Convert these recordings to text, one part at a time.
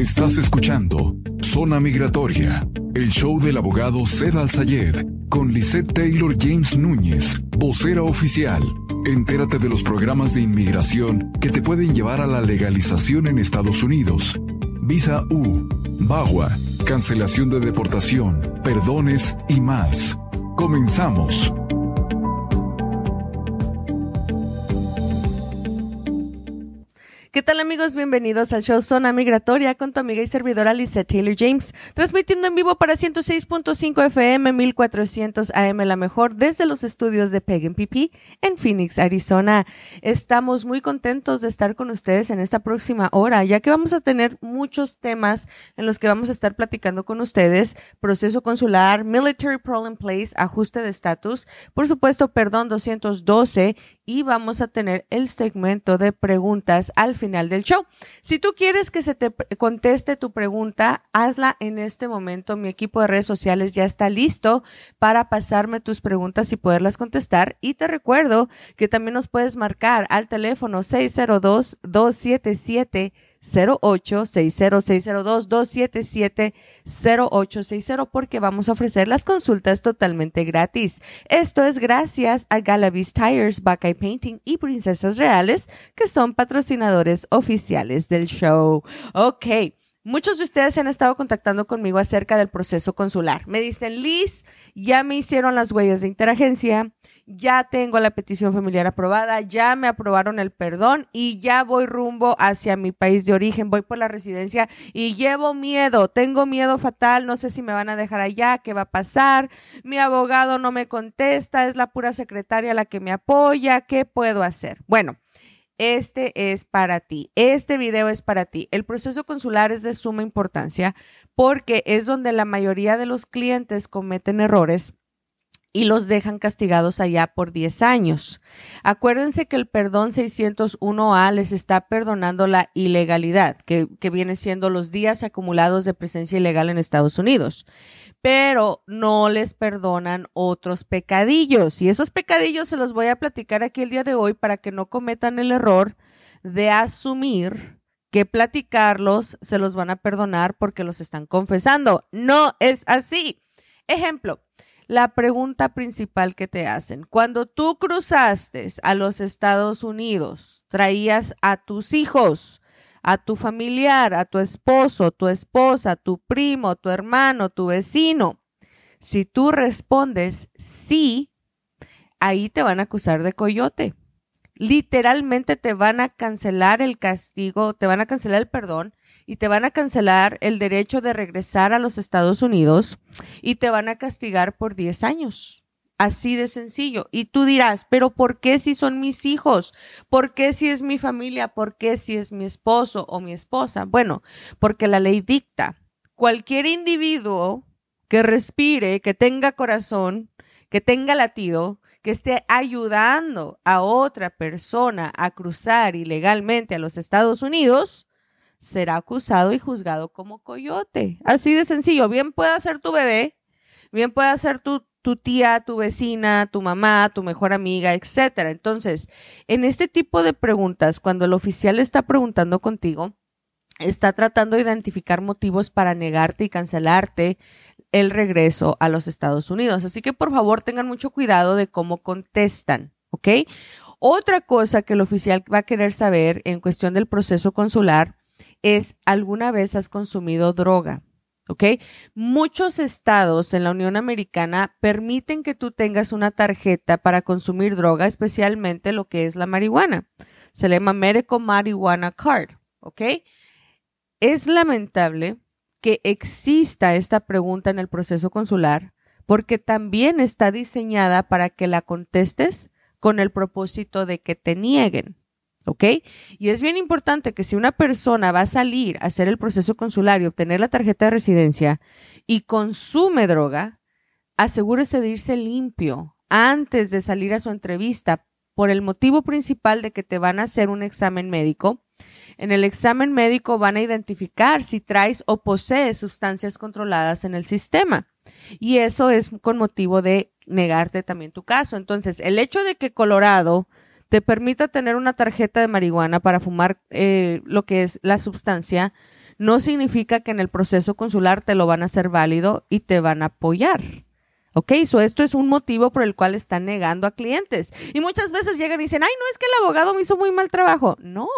Estás escuchando Zona Migratoria, el show del abogado Zed Al-Sayed con Lisette Taylor James Núñez, vocera oficial. Entérate de los programas de inmigración que te pueden llevar a la legalización en Estados Unidos. Visa U, BAGUA, cancelación de deportación, perdones y más. Comenzamos. ¿Qué tal amigos? Bienvenidos al show Zona Migratoria con tu amiga y servidora Lisa Taylor James, transmitiendo en vivo para 106.5 FM 1400 AM la mejor desde los estudios de Peg PP en Phoenix, Arizona. Estamos muy contentos de estar con ustedes en esta próxima hora, ya que vamos a tener muchos temas en los que vamos a estar platicando con ustedes, proceso consular, military problem place, ajuste de estatus, por supuesto, perdón 212 y vamos a tener el segmento de preguntas al final del show. Si tú quieres que se te conteste tu pregunta, hazla en este momento. Mi equipo de redes sociales ya está listo para pasarme tus preguntas y poderlas contestar. Y te recuerdo que también nos puedes marcar al teléfono 602 277 0860-602-277-0860 porque vamos a ofrecer las consultas totalmente gratis. Esto es gracias a Galavis Tires, Buckeye Painting y Princesas Reales que son patrocinadores oficiales del show. Ok. Muchos de ustedes se han estado contactando conmigo acerca del proceso consular. Me dicen, Liz, ya me hicieron las huellas de interagencia, ya tengo la petición familiar aprobada, ya me aprobaron el perdón y ya voy rumbo hacia mi país de origen, voy por la residencia y llevo miedo, tengo miedo fatal, no sé si me van a dejar allá, qué va a pasar, mi abogado no me contesta, es la pura secretaria la que me apoya, ¿qué puedo hacer? Bueno este es para ti. Este video es para ti. El proceso consular es de suma importancia porque es donde la mayoría de los clientes cometen errores y los dejan castigados allá por 10 años. Acuérdense que el perdón 601A les está perdonando la ilegalidad, que, que, viene siendo los días acumulados de presencia ilegal en Estados Unidos pero no les perdonan otros pecadillos. Y esos pecadillos se los voy a platicar aquí el día de hoy para que no cometan el error de asumir que platicarlos se los van a perdonar porque los están confesando. No es así. Ejemplo, la pregunta principal que te hacen. Cuando tú cruzaste a los Estados Unidos, traías a tus hijos a tu familiar, a tu esposo, tu esposa, tu primo, tu hermano, tu vecino. Si tú respondes sí, ahí te van a acusar de coyote. Literalmente te van a cancelar el castigo, te van a cancelar el perdón y te van a cancelar el derecho de regresar a los Estados Unidos y te van a castigar por 10 años. Así de sencillo. Y tú dirás, pero ¿por qué si son mis hijos? ¿Por qué si es mi familia? ¿Por qué si es mi esposo o mi esposa? Bueno, porque la ley dicta, cualquier individuo que respire, que tenga corazón, que tenga latido, que esté ayudando a otra persona a cruzar ilegalmente a los Estados Unidos, será acusado y juzgado como coyote. Así de sencillo. Bien puede ser tu bebé, bien puede ser tu, tu tía, tu vecina, tu mamá, tu mejor amiga, etcétera. Entonces, en este tipo de preguntas, cuando el oficial está preguntando contigo, está tratando de identificar motivos para negarte y cancelarte el regreso a los Estados Unidos. Así que por favor tengan mucho cuidado de cómo contestan, ¿ok? Otra cosa que el oficial va a querer saber en cuestión del proceso consular es, ¿alguna vez has consumido droga? ¿ok? Muchos estados en la Unión Americana permiten que tú tengas una tarjeta para consumir droga, especialmente lo que es la marihuana. Se le llama Medical Marijuana Card, ¿ok? Es lamentable que exista esta pregunta en el proceso consular porque también está diseñada para que la contestes con el propósito de que te nieguen. ¿ok? Y es bien importante que si una persona va a salir a hacer el proceso consular y obtener la tarjeta de residencia y consume droga, asegúrese de irse limpio antes de salir a su entrevista por el motivo principal de que te van a hacer un examen médico. En el examen médico van a identificar si traes o posees sustancias controladas en el sistema. Y eso es con motivo de negarte también tu caso. Entonces, el hecho de que Colorado te permita tener una tarjeta de marihuana para fumar eh, lo que es la sustancia, no significa que en el proceso consular te lo van a hacer válido y te van a apoyar. Ok, so esto es un motivo por el cual están negando a clientes. Y muchas veces llegan y dicen, ay, no es que el abogado me hizo muy mal trabajo. No,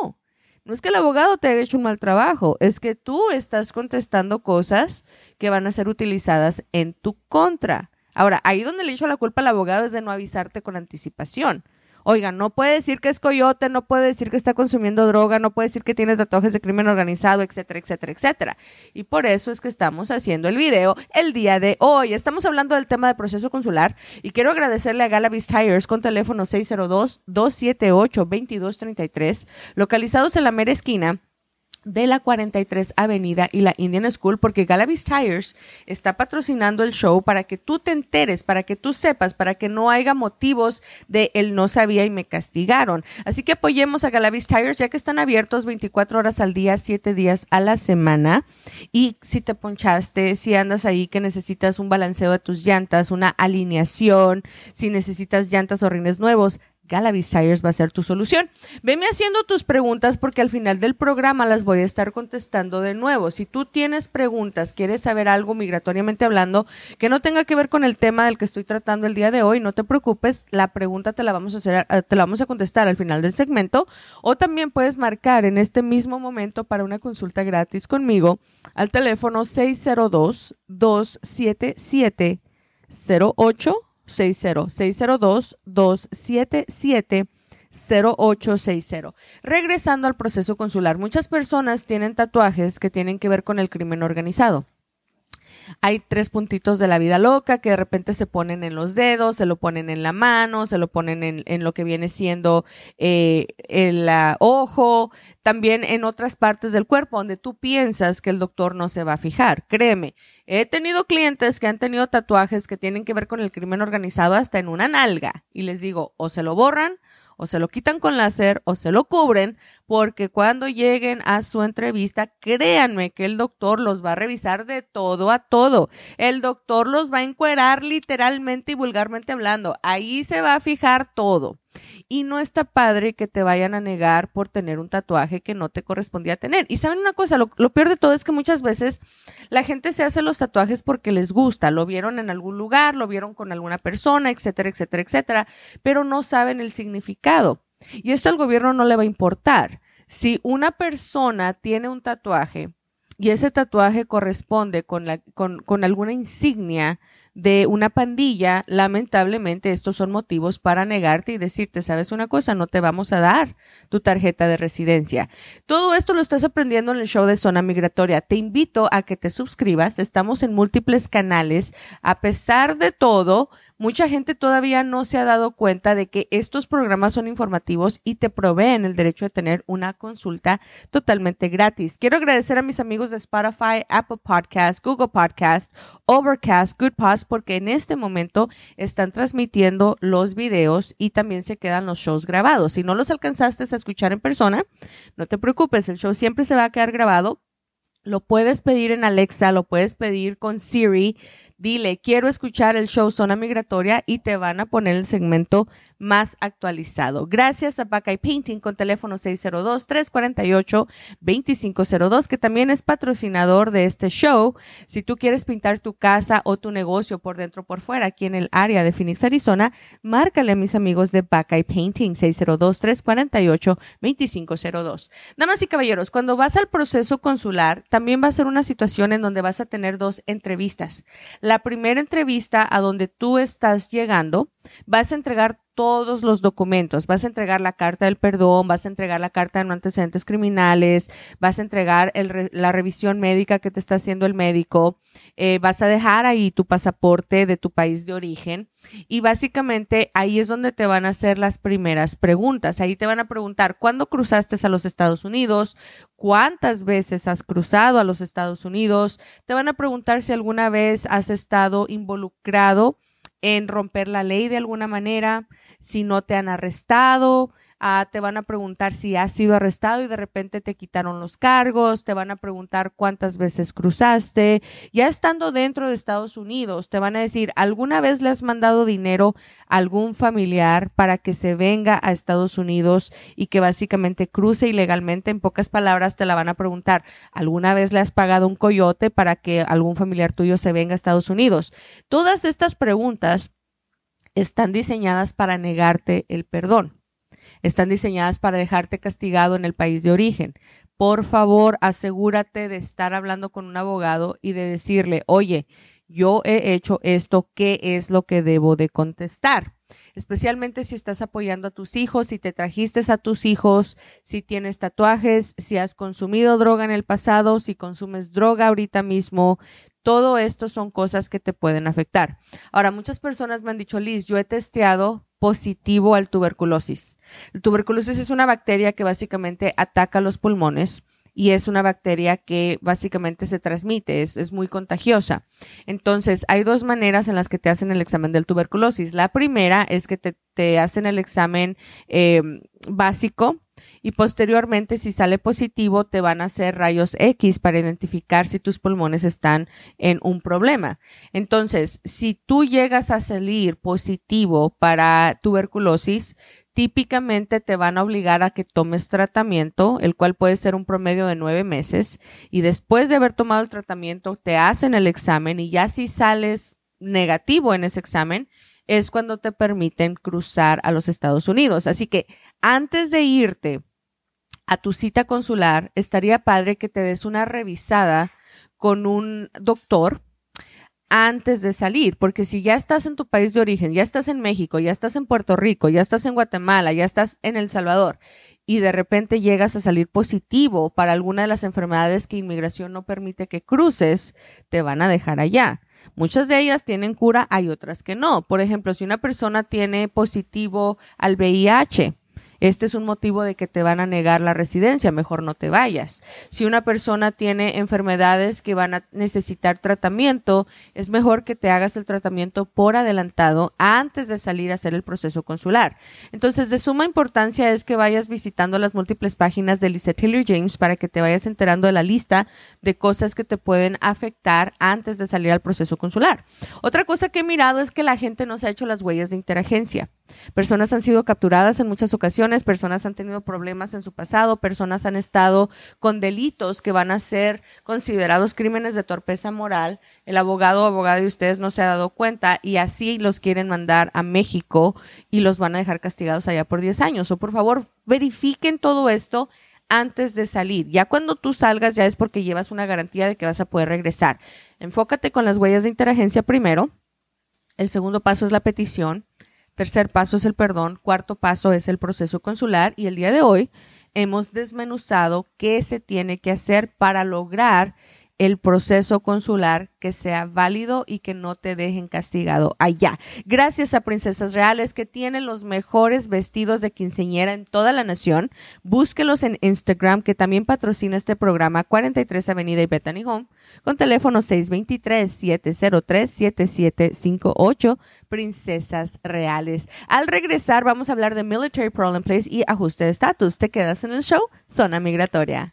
no es que el abogado te haya hecho un mal trabajo, es que tú estás contestando cosas que van a ser utilizadas en tu contra. Ahora, ahí donde le echo la culpa al abogado es de no avisarte con anticipación. Oiga, no puede decir que es coyote, no puede decir que está consumiendo droga, no puede decir que tiene tatuajes de crimen organizado, etcétera, etcétera, etcétera. Y por eso es que estamos haciendo el video el día de hoy. Estamos hablando del tema de proceso consular y quiero agradecerle a Galavis Tires con teléfono 602-278-2233, localizados en la mera esquina de la 43 Avenida y la Indian School porque Galavis Tires está patrocinando el show para que tú te enteres, para que tú sepas, para que no haya motivos de él no sabía y me castigaron. Así que apoyemos a Galavis Tires ya que están abiertos 24 horas al día, 7 días a la semana. Y si te ponchaste, si andas ahí que necesitas un balanceo de tus llantas, una alineación, si necesitas llantas o rines nuevos, Galavis Tires va a ser tu solución. Veme haciendo tus preguntas porque al final del programa las voy a estar contestando de nuevo. Si tú tienes preguntas, quieres saber algo migratoriamente hablando que no tenga que ver con el tema del que estoy tratando el día de hoy, no te preocupes, la pregunta te la vamos a hacer, eh, te la vamos a contestar al final del segmento o también puedes marcar en este mismo momento para una consulta gratis conmigo al teléfono 602 277 08 602-277-0860. Regresando al proceso consular, muchas personas tienen tatuajes que tienen que ver con el crimen organizado. Hay tres puntitos de la vida loca que de repente se ponen en los dedos, se lo ponen en la mano, se lo ponen en, lo que viene siendo eh, el ojo, también en otras partes del cuerpo donde tú piensas que el doctor no se va a fijar. Créeme, he tenido clientes que han tenido tatuajes que tienen que ver con el crimen organizado hasta en una nalga y les digo, o se lo borran o se lo quitan con láser o se lo cubren, porque cuando lleguen a su entrevista, créanme que el doctor los va a revisar de todo a todo. El doctor los va a encuerar literalmente y vulgarmente hablando. Ahí se va a fijar todo. Y no está padre que te vayan a negar por tener un tatuaje que no te correspondía tener. Y saben una cosa, lo, peor de todo es que muchas veces la gente se hace los tatuajes porque les gusta, lo vieron en algún lugar, lo vieron con alguna persona, etcétera, etcétera, etcétera, pero no saben el significado. Y esto al gobierno no le va a importar. Si una persona tiene un tatuaje y ese tatuaje corresponde con, con alguna insignia de una pandilla, lamentablemente estos son motivos para negarte y decirte, sabes una cosa, no te vamos a dar tu tarjeta de residencia. Todo esto lo estás aprendiendo en el show de Zona Migratoria. Te invito a que te suscribas. Estamos en múltiples canales. A pesar de todo, mucha gente todavía no se ha dado cuenta de que estos programas son informativos y te proveen el derecho de tener una consulta totalmente gratis. Quiero agradecer a mis amigos de Spotify, Apple Podcast, Google Podcast, Overcast, Good Post, porque en este momento están transmitiendo los videos y también se quedan los shows grabados. Si no los alcanzaste a escuchar en persona, no te preocupes, el show siempre se va a quedar grabado. Lo puedes pedir en Alexa, lo puedes pedir con Siri dile, quiero escuchar el show Zona Migratoria y te van a poner el segmento más actualizado. Gracias a Buckeye Painting con teléfono 602-348-2502, que también es patrocinador de este show. Si tú quieres pintar tu casa o tu negocio por dentro o por fuera aquí en el área de Phoenix, Arizona, márcale a mis amigos de Buckeye Painting 602-348-2502. Damas y caballeros, cuando vas al proceso consular, también va a ser una situación en donde vas a tener dos entrevistas. La primera entrevista a donde tú estás llegando, vas a entregar todos los documentos. Vas a entregar la carta del perdón, vas a entregar la carta de no antecedentes criminales, vas a entregar la revisión médica que te está haciendo el médico, eh, vas a dejar ahí tu pasaporte de tu país de origen y básicamente ahí es donde te van a hacer las primeras preguntas. Ahí te van a preguntar cuándo cruzaste a los Estados Unidos, cuántas veces has cruzado a los Estados Unidos, te van a preguntar si alguna vez has estado involucrado en romper la ley de alguna manera, si no te han arrestado, Ah, te van a preguntar si has sido arrestado y de repente te quitaron los cargos, te van a preguntar cuántas veces cruzaste. Ya estando dentro de Estados Unidos, te van a decir, ¿alguna vez le has mandado dinero a algún familiar para que se venga a Estados Unidos y que básicamente cruce ilegalmente? En pocas palabras, te la van a preguntar, ¿alguna vez le has pagado un coyote para que algún familiar tuyo se venga a Estados Unidos? Todas estas preguntas están diseñadas para negarte el perdón están diseñadas para dejarte castigado en el país de origen. Por favor, asegúrate de estar hablando con un abogado y de decirle, oye, yo he hecho esto, ¿qué es lo que debo de contestar? Especialmente si estás apoyando a tus hijos, si te trajiste a tus hijos, si tienes tatuajes, si has consumido droga en el pasado, si consumes droga ahorita mismo, todo esto son cosas que te pueden afectar. Ahora, muchas personas me han dicho, Liz, yo he testeado positivo al tuberculosis. El tuberculosis es una bacteria que básicamente ataca los pulmones y es una bacteria que básicamente se transmite, es, muy contagiosa. Entonces, hay dos maneras en las que te hacen el examen del tuberculosis. La primera es que te, hacen el examen eh, básico y posteriormente si sale positivo te van a hacer rayos X para identificar si tus pulmones están en un problema. Entonces, si tú llegas a salir positivo para tuberculosis, típicamente te van a obligar a que tomes tratamiento, el cual puede ser un promedio de nueve meses, y después de haber tomado el tratamiento te hacen el examen y ya si sales negativo en ese examen, es cuando te permiten cruzar a los Estados Unidos. Así que antes de irte a tu cita consular, estaría padre que te des una revisada con un doctor antes de salir, porque si ya estás en tu país de origen, ya estás en México, ya estás en Puerto Rico, ya estás en Guatemala, ya estás en El Salvador y de repente llegas a salir positivo para alguna de las enfermedades que inmigración no permite que cruces, te van a dejar allá. Muchas de ellas tienen cura, hay otras que no. Por ejemplo, si una persona tiene positivo al VIH, este es un motivo de que te van a negar la residencia, mejor no te vayas. Si una persona tiene enfermedades que van a necesitar tratamiento, es mejor que te hagas el tratamiento por adelantado antes de salir a hacer el proceso consular. Entonces, de suma importancia es que vayas visitando las múltiples páginas de Lizette Hillier James para que te vayas enterando de la lista de cosas que te pueden afectar antes de salir al proceso consular. Otra cosa que he mirado es que la gente no se ha hecho las huellas de interagencia. Personas han sido capturadas en muchas ocasiones, personas han tenido problemas en su pasado, personas han estado con delitos que van a ser considerados crímenes de torpeza moral. El abogado o abogada de ustedes no se ha dado cuenta y así los quieren mandar a México y los van a dejar castigados allá por 10 años. O por favor, verifiquen todo esto antes de salir. Ya cuando tú salgas ya es porque llevas una garantía de que vas a poder regresar. Enfócate con las huellas de interagencia primero. El segundo paso es la petición. Tercer paso es el perdón. Cuarto paso es el proceso consular. Y el día de hoy hemos desmenuzado qué se tiene que hacer para lograr el proceso consular que sea válido y que no te dejen castigado allá. Gracias a Princesas Reales que tienen los mejores vestidos de quinceñera en toda la nación. Búsquelos en Instagram que también patrocina este programa 43 Avenida y Bethany Home con teléfono 623-703-7758 Princesas Reales. Al regresar vamos a hablar de Military Problem Place y ajuste de estatus. ¿Te quedas en el show? Zona Migratoria.